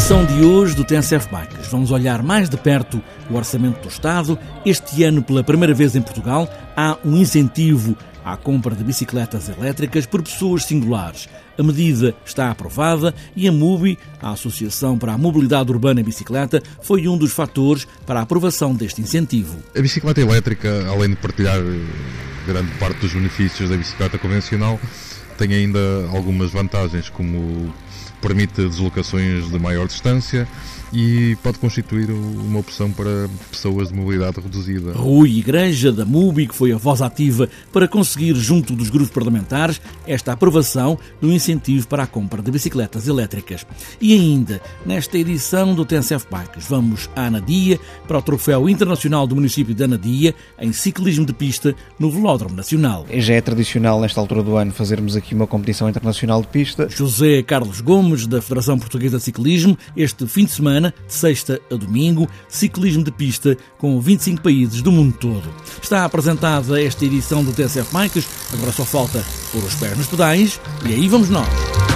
edição de hoje do TNCF Bikes, vamos olhar mais de perto o orçamento do Estado. Este ano, pela primeira vez em Portugal, há um incentivo à compra de bicicletas elétricas por pessoas singulares. A medida está aprovada e a MUBI, a Associação para a Mobilidade Urbana e Bicicleta, foi um dos fatores para a aprovação deste incentivo. A bicicleta elétrica, além de partilhar eh, grande parte dos benefícios da bicicleta convencional, tem ainda algumas vantagens, como permite deslocações de maior distância e pode constituir uma opção para pessoas de mobilidade reduzida. Rui Igreja, da MUBI, que foi a voz ativa para conseguir, junto dos grupos parlamentares, esta aprovação do incentivo para a compra de bicicletas elétricas. E ainda, nesta edição do TNCF Bikes, vamos à Anadia para o Troféu Internacional do município de Anadia em ciclismo de pista no Velódromo Nacional. Já é tradicional, nesta altura do ano, fazermos aqui uma competição internacional de pista. José Carlos Gomes, da Federação Portuguesa de Ciclismo, este fim de semana semana, de sexta a domingo, ciclismo de pista com 25 países do mundo todo. Está apresentada esta edição do TSF Bikes, agora só falta pôr os pés nos pedais e aí vamos nós.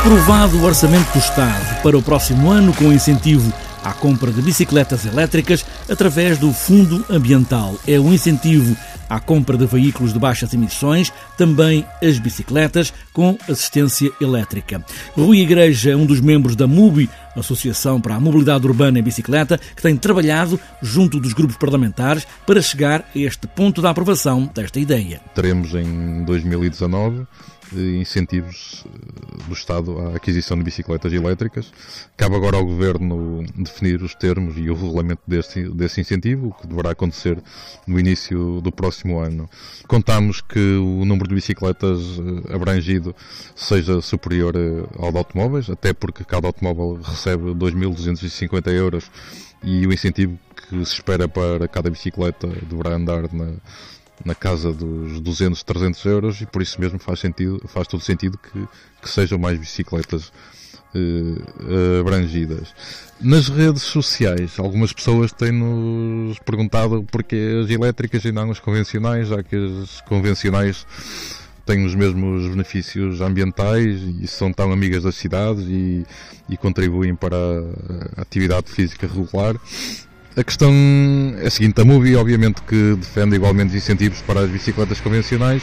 Aprovado o Orçamento do Estado para o próximo ano com incentivo à compra de bicicletas elétricas através do Fundo Ambiental. É um incentivo à compra de veículos de baixas emissões, também as bicicletas com assistência elétrica. Rui Igreja é um dos membros da MUBI, Associação para a Mobilidade Urbana e Bicicleta, que tem trabalhado junto dos grupos parlamentares para chegar a este ponto da aprovação desta ideia. Teremos em 2019 incentivos eh, do Estado à aquisição de bicicletas elétricas. Cabe agora ao Governo definir os termos e o regulamento desse, desse incentivo, o que deverá acontecer no início do próximo ano. Contamos que o número de bicicletas eh, abrangido seja superior eh, ao de automóveis, até porque cada automóvel recebe 2.250 euros e o incentivo que se espera para cada bicicleta deverá andar na na casa dos 200, 300 euros e por isso mesmo faz, sentido, faz todo sentido que, que sejam mais bicicletas eh, abrangidas. Nas redes sociais, algumas pessoas têm-nos perguntado porque as elétricas e não as convencionais, já que as convencionais têm os mesmos benefícios ambientais e são tão amigas das cidades e, e contribuem para a atividade física regular a questão é a seguinte: a MUBI, obviamente, que defende igualmente incentivos para as bicicletas convencionais.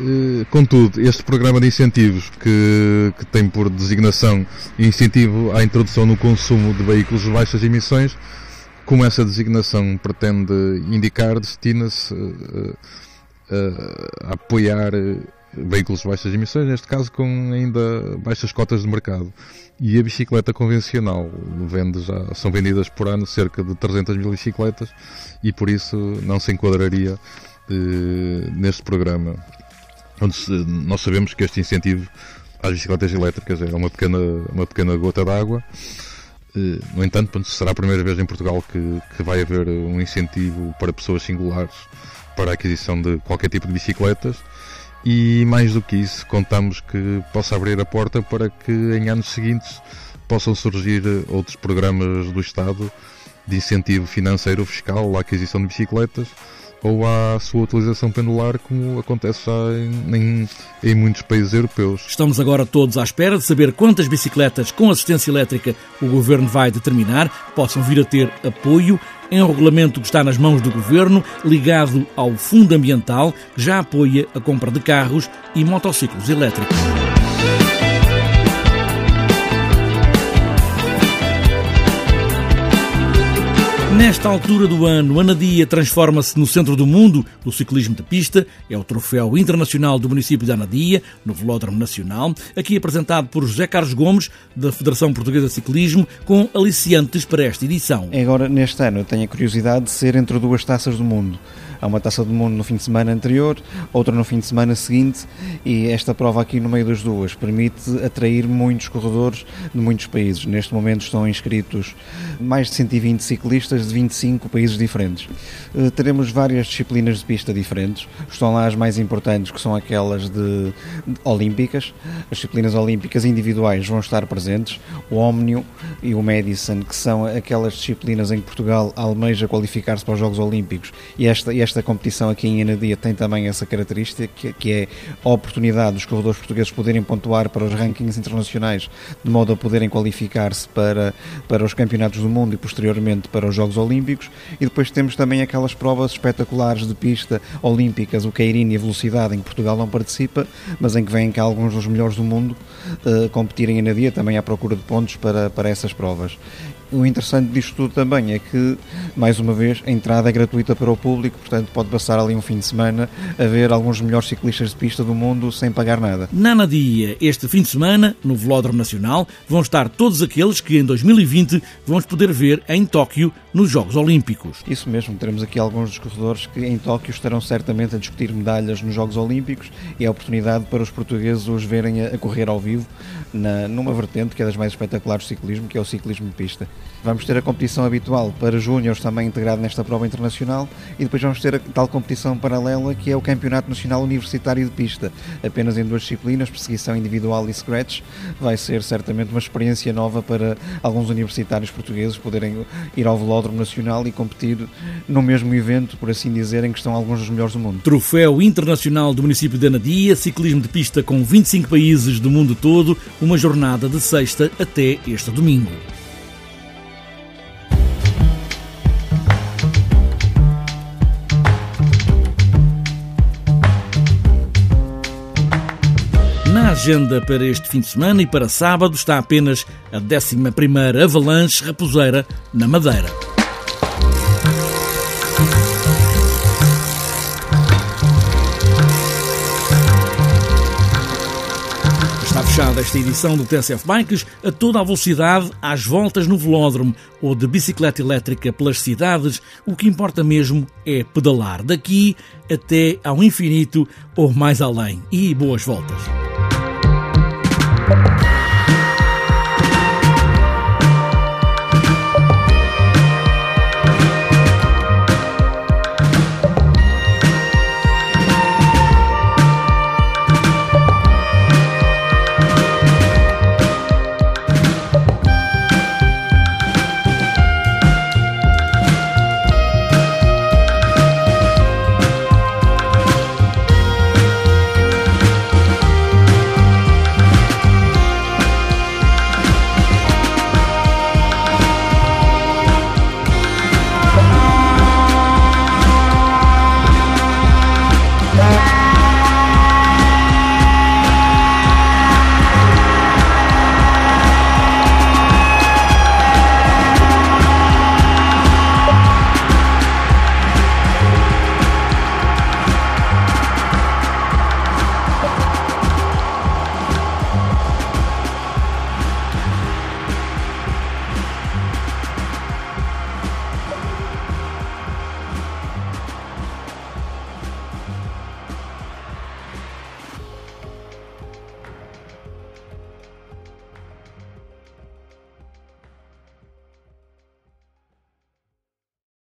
Eh, contudo, este programa de incentivos, que, que tem por designação incentivo à introdução no consumo de veículos de baixas emissões, como essa designação pretende indicar, destina-se a, a, a apoiar veículos de baixas emissões, neste caso com ainda baixas cotas de mercado. E a bicicleta convencional vende já, são vendidas por ano cerca de 300 mil bicicletas e por isso não se enquadraria eh, neste programa. Onde se, nós sabemos que este incentivo às bicicletas elétricas é uma pequena, uma pequena gota d'água. Eh, no entanto, será a primeira vez em Portugal que, que vai haver um incentivo para pessoas singulares para a aquisição de qualquer tipo de bicicletas e mais do que isso, contamos que possa abrir a porta para que em anos seguintes possam surgir outros programas do Estado de incentivo financeiro fiscal à aquisição de bicicletas ou à sua utilização pendular, como acontece já em, em, em, muitos países europeus. Estamos agora todos à espera de saber quantas bicicletas com assistência elétrica o Governo vai determinar possam vir a ter apoio em um regulamento que está nas mãos do Governo, ligado ao Fundo Ambiental, que já apoia a compra de carros e motociclos elétricos. Nesta altura do ano, Anadia transforma-se no centro do mundo do ciclismo de pista. É o troféu internacional do município de Anadia, no Velódromo Nacional, aqui apresentado por José Carlos Gomes, da Federação Portuguesa de Ciclismo, com aliciantes para esta edição. Agora, neste ano, eu tenho a curiosidade de ser entre duas taças do mundo. Há uma taça do mundo no fim de semana anterior, outra no fim de semana seguinte, e esta prova aqui no meio das duas permite atrair muitos corredores de muitos países. Neste momento estão inscritos mais de 120 ciclistas de 25 países diferentes. Eh, teremos várias disciplinas de pista diferentes. Estão lá as mais importantes, que são aquelas de, de olímpicas. As disciplinas olímpicas individuais vão estar presentes. O Omnium e o Madison, que são aquelas disciplinas em que Portugal almeja qualificar-se para os Jogos Olímpicos. E esta, esta competição aqui em Anadia tem também essa característica, que, que é a oportunidade dos corredores portugueses poderem pontuar para os rankings internacionais, de modo a poderem qualificar-se para, para os campeonatos do mundo e posteriormente para os Jogos Olímpicos. E depois temos também aquelas provas espetaculares de pista olímpicas, o Queirinho e a Velocidade, em que Portugal não participa, mas em que vêm cá alguns dos melhores do mundo uh, competirem em Anadia, também à procura de pontos para, para essas provas. O interessante disto tudo também é que, mais uma vez, a entrada é gratuita para o público, portanto pode passar ali um fim de semana a ver alguns dos melhores ciclistas de pista do mundo sem pagar nada. Na Nadia, este fim de semana, no Velódromo Nacional, vão estar todos aqueles que em 2020 vamos poder ver em Tóquio nos Jogos Olímpicos. Isso mesmo, teremos aqui alguns dos corredores que em Tóquio estarão certamente a discutir medalhas nos Jogos Olímpicos e a oportunidade para os portugueses os verem a, correr ao vivo na, numa vertente que é das mais espetaculares do ciclismo, que é o ciclismo de pista. Vamos ter a competição habitual para júniores também integrado nesta prova internacional e depois vamos ter a tal competição paralela que é o Campeonato Nacional Universitário de Pista, apenas em duas disciplinas, perseguição individual e scratch. Vai ser certamente uma experiência nova para alguns universitários portugueses poderem ir ao Velódromo Nacional e competir no mesmo evento, por assim dizer, em que estão alguns dos melhores do mundo. Troféu Internacional do município de Anadia, ciclismo de pista com 25 países do mundo todo, uma jornada de sexta até este domingo. Agenda para este fim de semana e para sábado está apenas a 11ª Avalanche Raposeira na Madeira. Está fechada esta edição do TSF Bikes a toda a velocidade, às voltas no velódromo ou de bicicleta elétrica pelas cidades. O que importa mesmo é pedalar daqui até ao infinito ou mais além. E boas voltas!